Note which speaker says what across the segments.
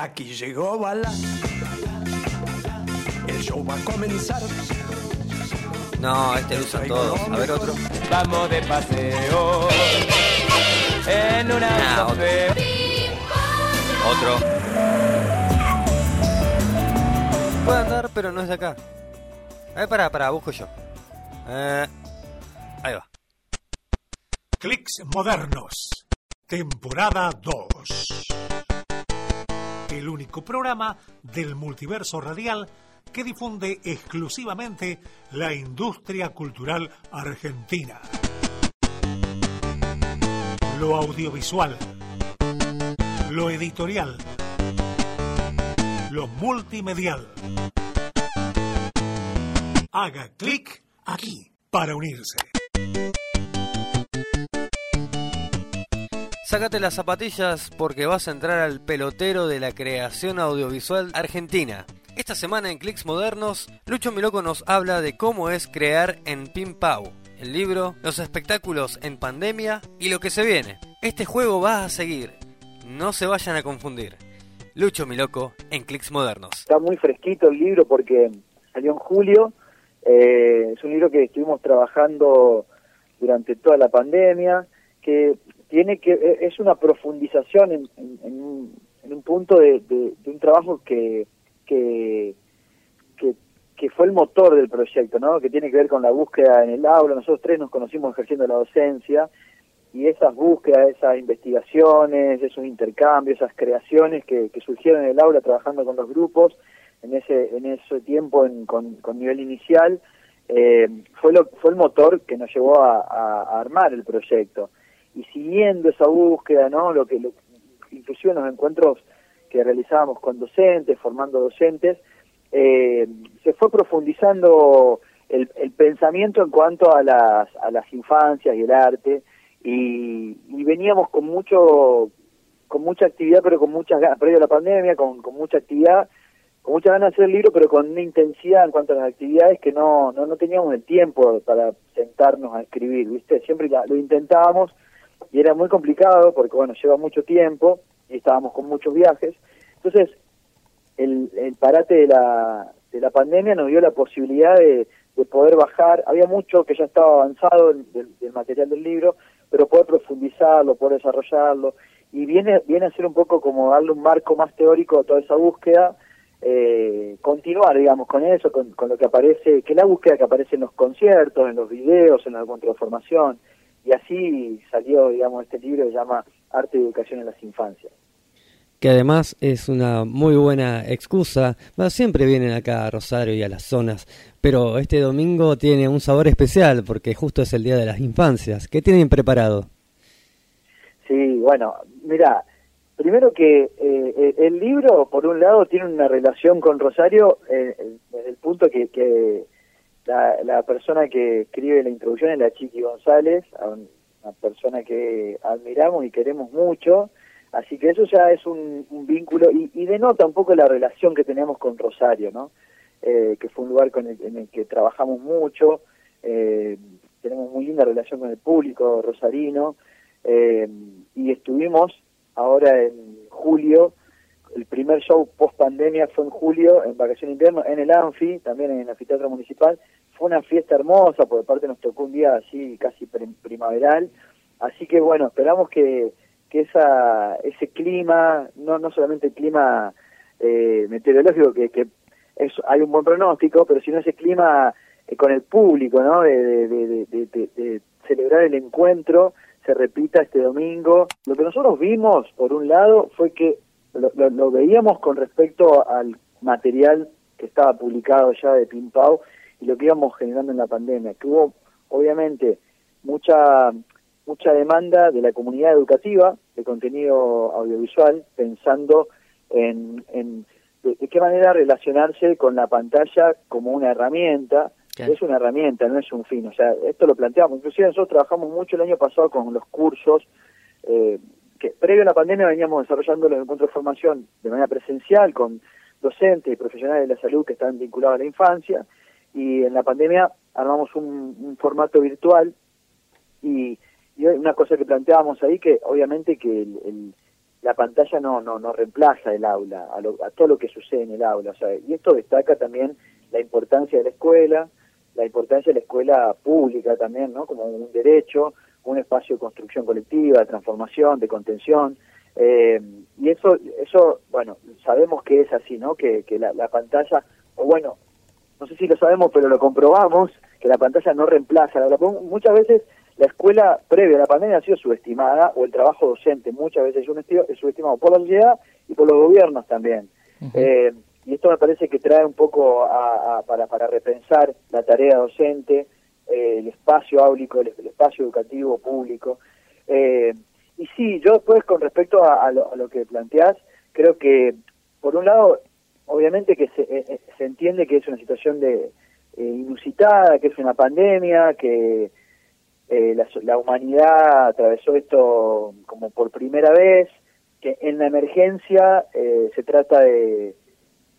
Speaker 1: Aquí llegó Bala. El show va a comenzar.
Speaker 2: No, este lo usan todos. A ver otro.
Speaker 3: Vamos de paseo en una
Speaker 2: Ah, otro. Puede andar, pero no es de acá. A ver, pará, pará, busco yo. Eh, ahí va.
Speaker 4: Clicks Modernos, temporada 2. El único programa del multiverso radial que difunde exclusivamente la industria cultural argentina. Lo audiovisual, lo editorial, lo multimedial. Haga clic aquí para unirse.
Speaker 2: Sácate las zapatillas porque vas a entrar al pelotero de la creación audiovisual argentina. Esta semana en Clicks Modernos, Lucho Miloco nos habla de cómo es crear en Pimpau, el libro, los espectáculos en pandemia y lo que se viene. Este juego va a seguir, no se vayan a confundir. Lucho Miloco en Clicks Modernos.
Speaker 5: Está muy fresquito el libro porque salió en julio. eh, es un libro que estuvimos trabajando durante toda la pandemia, que tiene que eh, es una profundización en, un, punto de, un trabajo que, que, que, fue el motor del proyecto, ¿no? que tiene que ver con la búsqueda en el aula. Nosotros tres nos conocimos ejerciendo la docencia y esas búsquedas, esas investigaciones, esos intercambios, esas creaciones que, surgieron en el aula trabajando con los grupos en ese en ese tiempo en- con, nivel inicial eh, fue lo fue el motor que nos llevó a armar el proyecto y siguiendo esa búsqueda no lo que lo, inclusive en los encuentros que realizábamos con docentes formando docentes eh, se fue profundizando el, el pensamiento en cuanto a las a las infancias y el arte y, y veníamos con mucho con mucha actividad pero con muchas ganas previo a la pandemia con, con mucha actividad con muchas ganas de hacer el libro pero con una intensidad en cuanto a las actividades que no no, no teníamos el tiempo para sentarnos a escribir viste siempre lo intentábamos y era muy complicado porque bueno lleva mucho tiempo y estábamos con muchos viajes entonces el, el parate de la, de la pandemia nos dio la posibilidad de, de poder bajar. Había mucho que ya estaba avanzado del, del- material del libro, pero poder profundizarlo, poder desarrollarlo. Y viene, viene a ser un poco como darle un marco más teórico a toda esa búsqueda, eh, continuar, digamos, con eso, con, con lo que aparece, que la búsqueda que aparece en los conciertos, en los videos, en la contraformación. Y así salió, digamos, este libro que se llama Arte y Educación en las Infancias.
Speaker 6: que además es una muy buena excusa. Bueno, siempre vienen acá a Rosario y a las zonas, pero este domingo tiene un sabor especial porque justo es el Día de las Infancias. ¿Qué tienen preparado?
Speaker 5: Sí, bueno, mira, primero que eh, eh, el libro, por un lado, tiene una relación con Rosario eh, eh, desde el punto que, que la, la persona que escribe la introducción es la Chiqui González, una persona que admiramos y queremos mucho, así que eso ya es un, un vínculo y, y denota un poco la relación que tenemos con Rosario, ¿no? Eh, que fue un lugar con el- en el que trabajamos mucho, eh, tenemos muy linda relación con el público rosarino, eh, y estuvimos ahora en julio, el primer show post pandemia fue en julio, en vacación de invierno, en el Anfi, también en el anfiteatro municipal. Fue una fiesta hermosa, por parte nos tocó un día así casi prim- primaveral. Así que bueno, esperamos que, que esa, ese clima, no, no solamente el clima eh, meteorológico, que, que es, hay un buen pronóstico, pero sino ese clima eh, con el público, ¿no? De- de- de- de celebrar el encuentro se repita este domingo. Lo que nosotros vimos, por un lado, fue que lo, lo- lo veíamos con respecto al material que estaba publicado ya de Pimpau y lo que íbamos generando en la pandemia, que hubo obviamente mucha mucha demanda de la comunidad educativa de contenido audiovisual pensando en, en de, de qué manera relacionarse con la pantalla como una herramienta
Speaker 2: Claro.
Speaker 5: es una herramienta, no es un fin. O sea, esto lo planteamos. Inclusive nosotros trabajamos mucho el año pasado con los cursos eh, que previo a la pandemia veníamos desarrollando los encuentros de formación de manera presencial con docentes y profesionales de la salud que están vinculados a la infancia y en la pandemia armamos un, formato virtual y, y una cosa que planteábamos ahí que obviamente que el, la pantalla no, no, no reemplaza el aula, a, a todo lo que sucede en el aula. O y esto destaca también la importancia de la escuela, la importancia de la escuela pública también, ¿no? Como un derecho, un espacio de construcción colectiva, de transformación, de contención. Eh, y eso, eso, bueno, sabemos que es así, ¿no? Que, que la, la pantalla, o bueno, no sé si lo sabemos, pero lo comprobamos, que la pantalla no reemplaza. La, muchas veces la escuela previa a la pandemia ha sido subestimada, o el trabajo docente muchas veces es subestimado por la sociedad y por los gobiernos también. eh, y esto me parece que trae un poco a, para, para repensar la tarea docente, eh, el espacio áulico, el, espacio educativo público. Eh, y sí, yo después con respecto a, lo, que planteás, creo que por un lado, obviamente que se, eh, se entiende que es una situación de inusitada, que es una pandemia, que la, la humanidad atravesó esto como por primera vez, que en la emergencia se trata de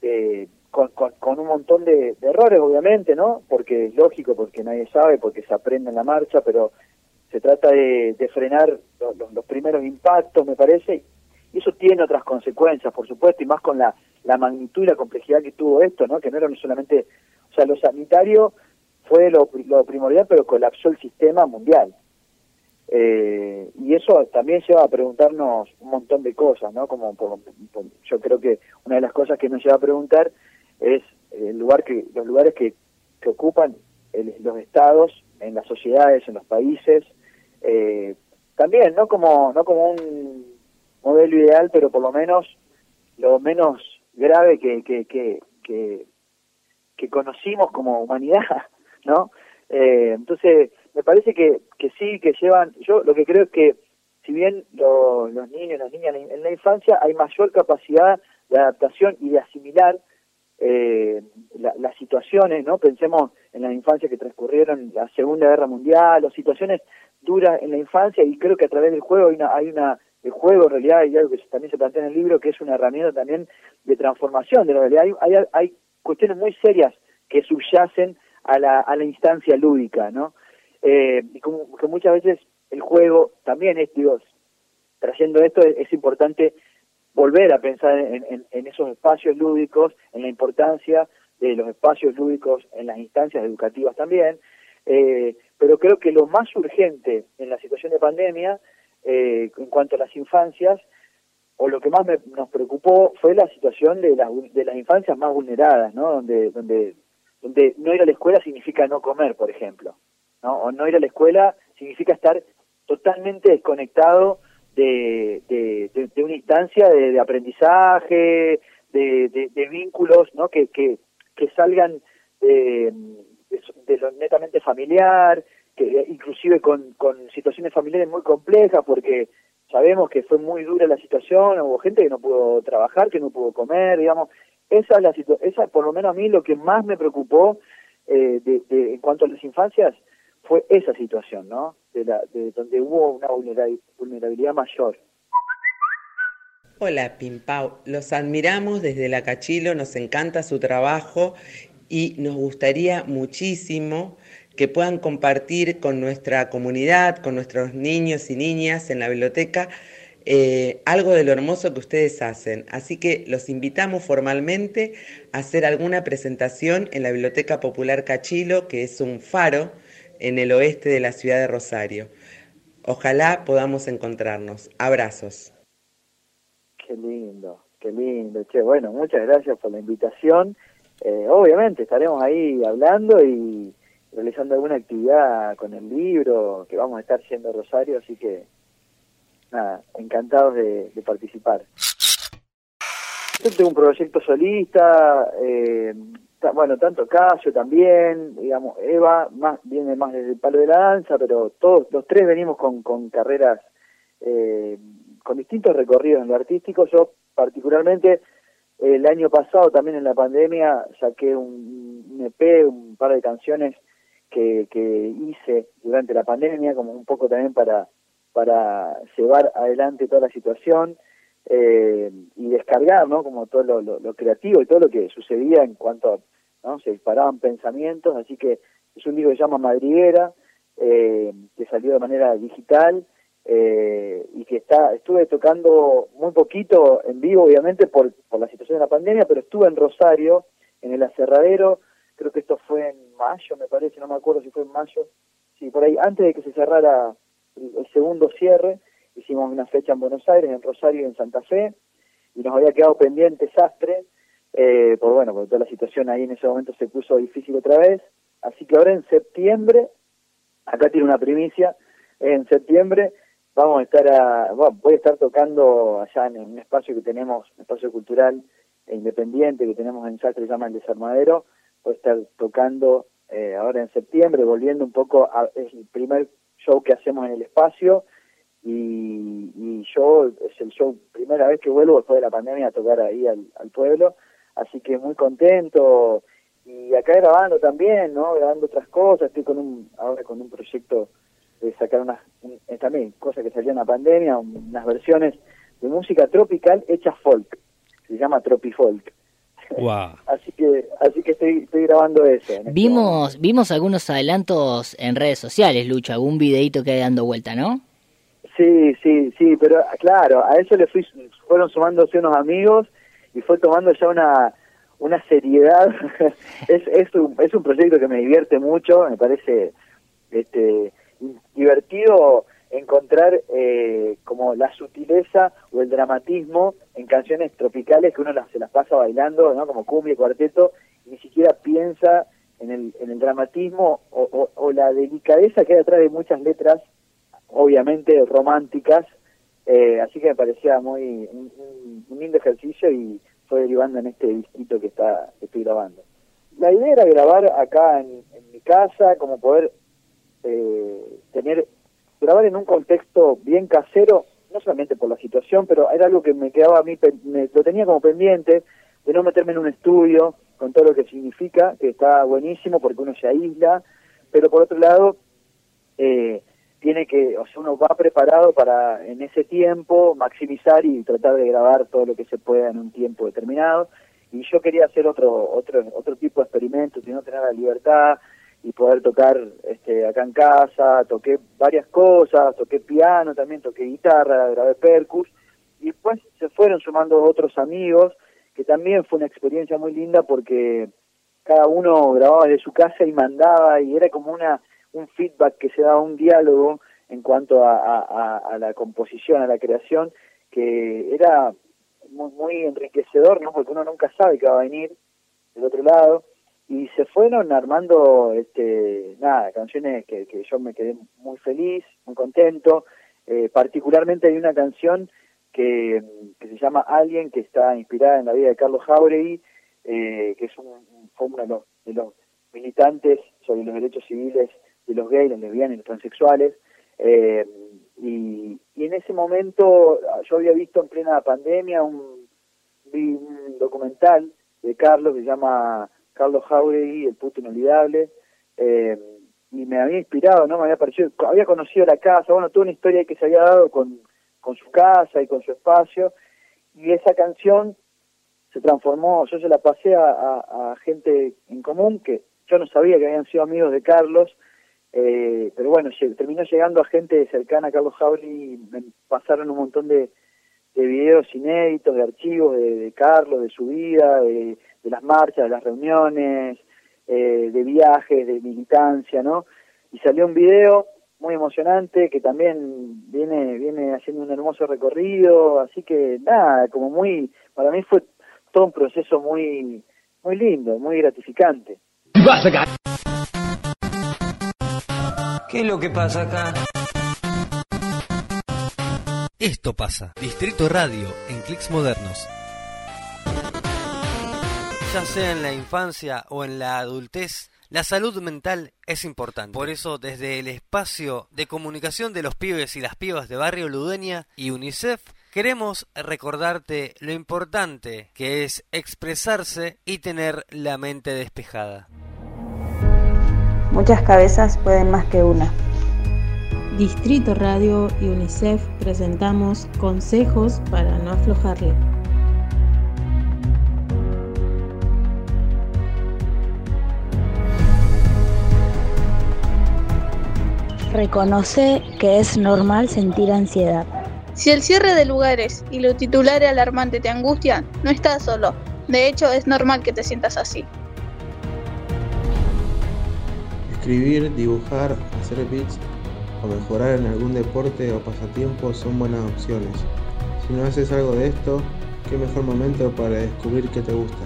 Speaker 5: eh, con, con, un montón de, errores, obviamente, ¿no? Porque es lógico, porque nadie sabe, porque se aprende en la marcha, pero se trata de, frenar los, primeros impactos, me parece, y eso tiene otras consecuencias, por supuesto, y más con la, la magnitud y la complejidad que tuvo esto, ¿no? Que no era solamente, o sea, lo sanitario fue lo, lo primordial, pero colapsó el sistema mundial. Eh, y eso también lleva a preguntarnos un montón de cosas, ¿no? Como yo creo que una de las cosas que nos lleva a preguntar es el lugar que los lugares que, que ocupan los estados en las sociedades, en los países, eh, también no como no como un modelo ideal, pero por lo menos lo menos grave que que que, que, que conocimos como humanidad, ¿no? Eh, entonces me parece que, que sí, que llevan, yo lo que creo es que si bien los niños las niñas en la infancia hay mayor capacidad de adaptación y de asimilar eh, las situaciones, ¿no? Pensemos en la infancia que transcurrieron la Segunda Guerra Mundial, o situaciones duras en la infancia y creo que a través del juego hay una, hay una el juego en realidad y algo que también se plantea en el libro que es una herramienta también de transformación de la realidad. Hay, hay, hay cuestiones muy serias que subyacen a la, a la instancia lúdica, ¿no? Eh, y como que muchas veces el juego también es, digo, trayendo esto es, importante volver a pensar en, esos espacios lúdicos, en la importancia de los espacios lúdicos en las instancias educativas también, eh, pero creo que lo más urgente en la situación de pandemia, eh, en cuanto a las infancias, o lo que más nos preocupó fue la situación de las, de las infancias más vulneradas, ¿no? Donde, donde, donde no ir a la escuela significa no comer, por ejemplo. ¿no? O no ir a la escuela significa estar totalmente desconectado de, de, una instancia de, aprendizaje, de, vínculos, ¿no? Que, que, que salgan de, lo netamente familiar, que inclusive con, con situaciones familiares muy complejas, porque sabemos que fue muy dura la situación, hubo gente que no pudo trabajar, que no pudo comer, digamos, esa es la esa por lo menos a mí lo que más me preocupó eh, de, en cuanto a las infancias fue esa situación, ¿no? De, donde hubo una vulnerabilidad mayor.
Speaker 7: Hola, Pimpau. Los admiramos desde la Cachilo, nos encanta su trabajo y nos gustaría muchísimo que puedan compartir con nuestra comunidad, con nuestros niños y niñas en la biblioteca, eh, algo de lo hermoso que ustedes hacen. Así que los invitamos formalmente a hacer alguna presentación en la Biblioteca Popular Cachilo, que es un faro en el oeste de la ciudad de Rosario. Ojalá podamos encontrarnos. Abrazos.
Speaker 5: Qué lindo, qué lindo. Che, bueno, muchas gracias por la invitación. Eh, obviamente estaremos ahí hablando y realizando alguna actividad con el libro que vamos a estar siendo a Rosario, así que nada, encantados de, participar. Yo tengo un proyecto solista, eh, bueno, tanto Casio también, digamos, Eva más viene más desde el palo de la danza, pero todos los tres venimos con, con carreras, eh, con distintos recorridos en lo artístico. Yo particularmente el año pasado también en la pandemia saqué un, un EP, un par de canciones que, que hice durante la pandemia, como un poco también para, para llevar adelante toda la situación. Eh, y descargar, ¿no? Como todo lo, lo, creativo y todo lo que sucedía en cuanto a ¿no? Se disparaban pensamientos, así que es un libro que se llama Madriguera, eh, que salió de manera digital eh, y que está estuve tocando muy poquito en vivo, obviamente, por, por la situación de la pandemia, pero estuve en Rosario, en el aserradero, creo que esto fue en mayo, me parece, no me acuerdo si fue en mayo, sí, por ahí, antes de que se cerrara el, el segundo cierre, hicimos una fecha en Buenos Aires, en Rosario y en Santa Fe, y nos había quedado pendiente Sastre, eh, por bueno, porque toda la situación ahí en ese momento se puso difícil otra vez, así que ahora en septiembre, acá tiene una primicia, en septiembre vamos a estar a, bueno, voy a estar tocando allá en un espacio que tenemos, un espacio cultural e independiente que tenemos en Sastre, se llama El Desarmadero, voy a estar tocando eh, ahora en septiembre, volviendo un poco, a, es el primer show que hacemos en el espacio, y, y yo es el show, primera vez que vuelvo después de la pandemia a tocar ahí al, al pueblo, así que muy contento y acá grabando también, ¿no? Grabando otras cosas, estoy con un, ahora con un proyecto de sacar unas, un, eh, también cosas que salió en la pandemia, unas versiones de música tropical hecha folk, se llama Tropifolk.
Speaker 6: Wow.
Speaker 5: así que así que estoy, estoy grabando eso. este momento.
Speaker 8: Vimos, vimos algunos adelantos en redes sociales, Lucho, algún videito que hay dando vuelta, ¿no?
Speaker 5: Sí, sí, sí, pero claro, a eso le fui, fueron sumándose unos amigos y fue tomando ya una una seriedad. es, es, un, es un proyecto que me divierte mucho, me parece este divertido encontrar eh, como la sutileza o el dramatismo en canciones tropicales que uno las, se las pasa bailando, ¿no? Como cumbia y cuarteto, y ni siquiera piensa en el, en el dramatismo o, o, o la delicadeza que hay detrás de muchas letras, obviamente románticas, eh, así que me parecía muy un, lindo ejercicio y fue derivando en este disquito que está que estoy grabando. La idea era grabar acá en, mi casa, como poder eh, tener grabar en un contexto bien casero, no solamente por la situación, pero era algo que me quedaba a mí, me, lo tenía como pendiente, de no meterme en un estudio, con todo lo que significa, que está buenísimo porque uno se aísla, pero por otro lado, eh, tiene que, o sea, uno va preparado para en ese tiempo maximizar y tratar de grabar todo lo que se pueda en un tiempo determinado. Y yo quería hacer otro otro otro tipo de experimentos, y no tener la libertad y poder tocar este acá en casa, toqué varias cosas, toqué piano también, toqué guitarra, grabé percus, y después se fueron sumando otros amigos, que también fue una experiencia muy linda porque cada uno grababa desde su casa y mandaba, y era como una un feedback que se daba, un diálogo en cuanto a, la composición, a la creación, que era muy, muy enriquecedor, ¿no? Porque uno nunca sabe qué va a venir del otro lado. Y se fueron armando, este, nada, canciones que, que yo me quedé muy feliz, muy contento. Eh, particularmente hay una canción que, que se llama Alguien, que está inspirada en la vida de Carlos Jauregui, eh, que es un- fue uno de los, de los militantes sobre los derechos civiles de los gays, los lesbianas y los transexuales. Eh, y, en ese momento yo había visto en plena pandemia un, vi un documental de Carlos que se llama Carlos Jauregui, El puto inolvidable, eh, y me había inspirado, ¿no? Me había parecido, había conocido la casa, bueno, toda una historia que se había dado con, con su casa y con su espacio, y esa canción se transformó, yo se la pasé a gente en común que yo no sabía que habían sido amigos de Carlos, eh, pero bueno, terminó llegando a gente cercana a Carlos Jauri y me pasaron un montón de, de videos inéditos, de archivos de, Carlos, de su vida, de, de las marchas, de las reuniones, eh, de viajes, de militancia, ¿no? Y salió un video muy emocionante que también viene viene haciendo un hermoso recorrido, así que nada, como muy, para mí fue todo un proceso muy muy lindo, muy gratificante.
Speaker 3: ¿Qué es lo que pasa acá?
Speaker 2: Esto pasa. Distrito Radio en clics modernos. Ya sea en la infancia o en la adultez, la salud mental es importante. Por eso, desde el espacio de comunicación de los pibes y las pibas de Barrio Ludeña y UNICEF, queremos recordarte lo importante que es expresarse y tener la mente despejada.
Speaker 9: Muchas cabezas pueden más que una.
Speaker 10: Distrito Radio y UNICEF presentamos consejos para no aflojarle.
Speaker 9: Reconoce que es normal sentir ansiedad.
Speaker 11: Si el cierre de lugares y lo titular alarmante te angustian, no estás solo. De hecho, es normal que te sientas así.
Speaker 12: Escribir, dibujar, hacer beats o mejorar en algún deporte o pasatiempo son buenas opciones. Si no haces algo de esto, qué mejor momento para descubrir qué te gusta.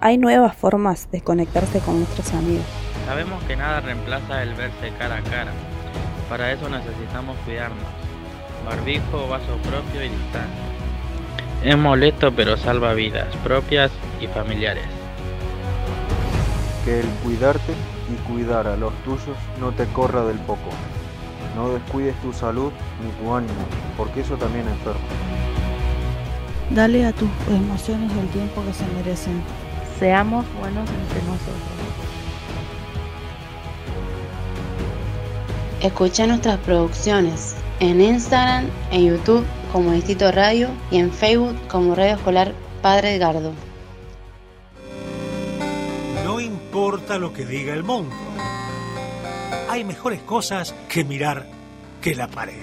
Speaker 9: Hay nuevas formas de conectarse con nuestros amigos.
Speaker 13: Sabemos que nada reemplaza el verse cara a cara. Para eso necesitamos cuidarnos. Barbijo, vaso propio y distancia. Es molesto pero salva vidas propias y familiares.
Speaker 14: Que el cuidarte y cuidar a los tuyos no te corra del poco. No descuides tu salud ni tu ánimo, porque eso también enferma.
Speaker 10: Dale a tus emociones el tiempo que se merecen.
Speaker 9: Seamos buenos entre nosotros.
Speaker 15: Escucha nuestras producciones en Instagram, en YouTube como Distrito Radio y en Facebook como Radio Escolar Padre Edgardo.
Speaker 4: Lo que diga el mundo. Hay mejores cosas que mirar que la pared.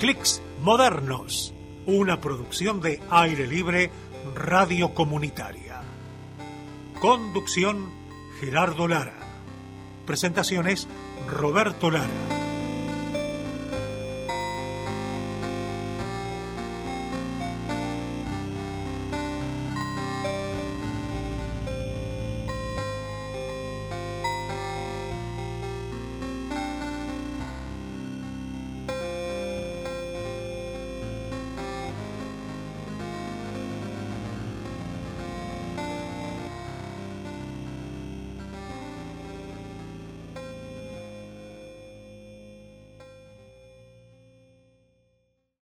Speaker 4: Clics Modernos, una producción de aire libre radio comunitaria. Conducción Gerardo Lara. Presentaciones Roberto Lara.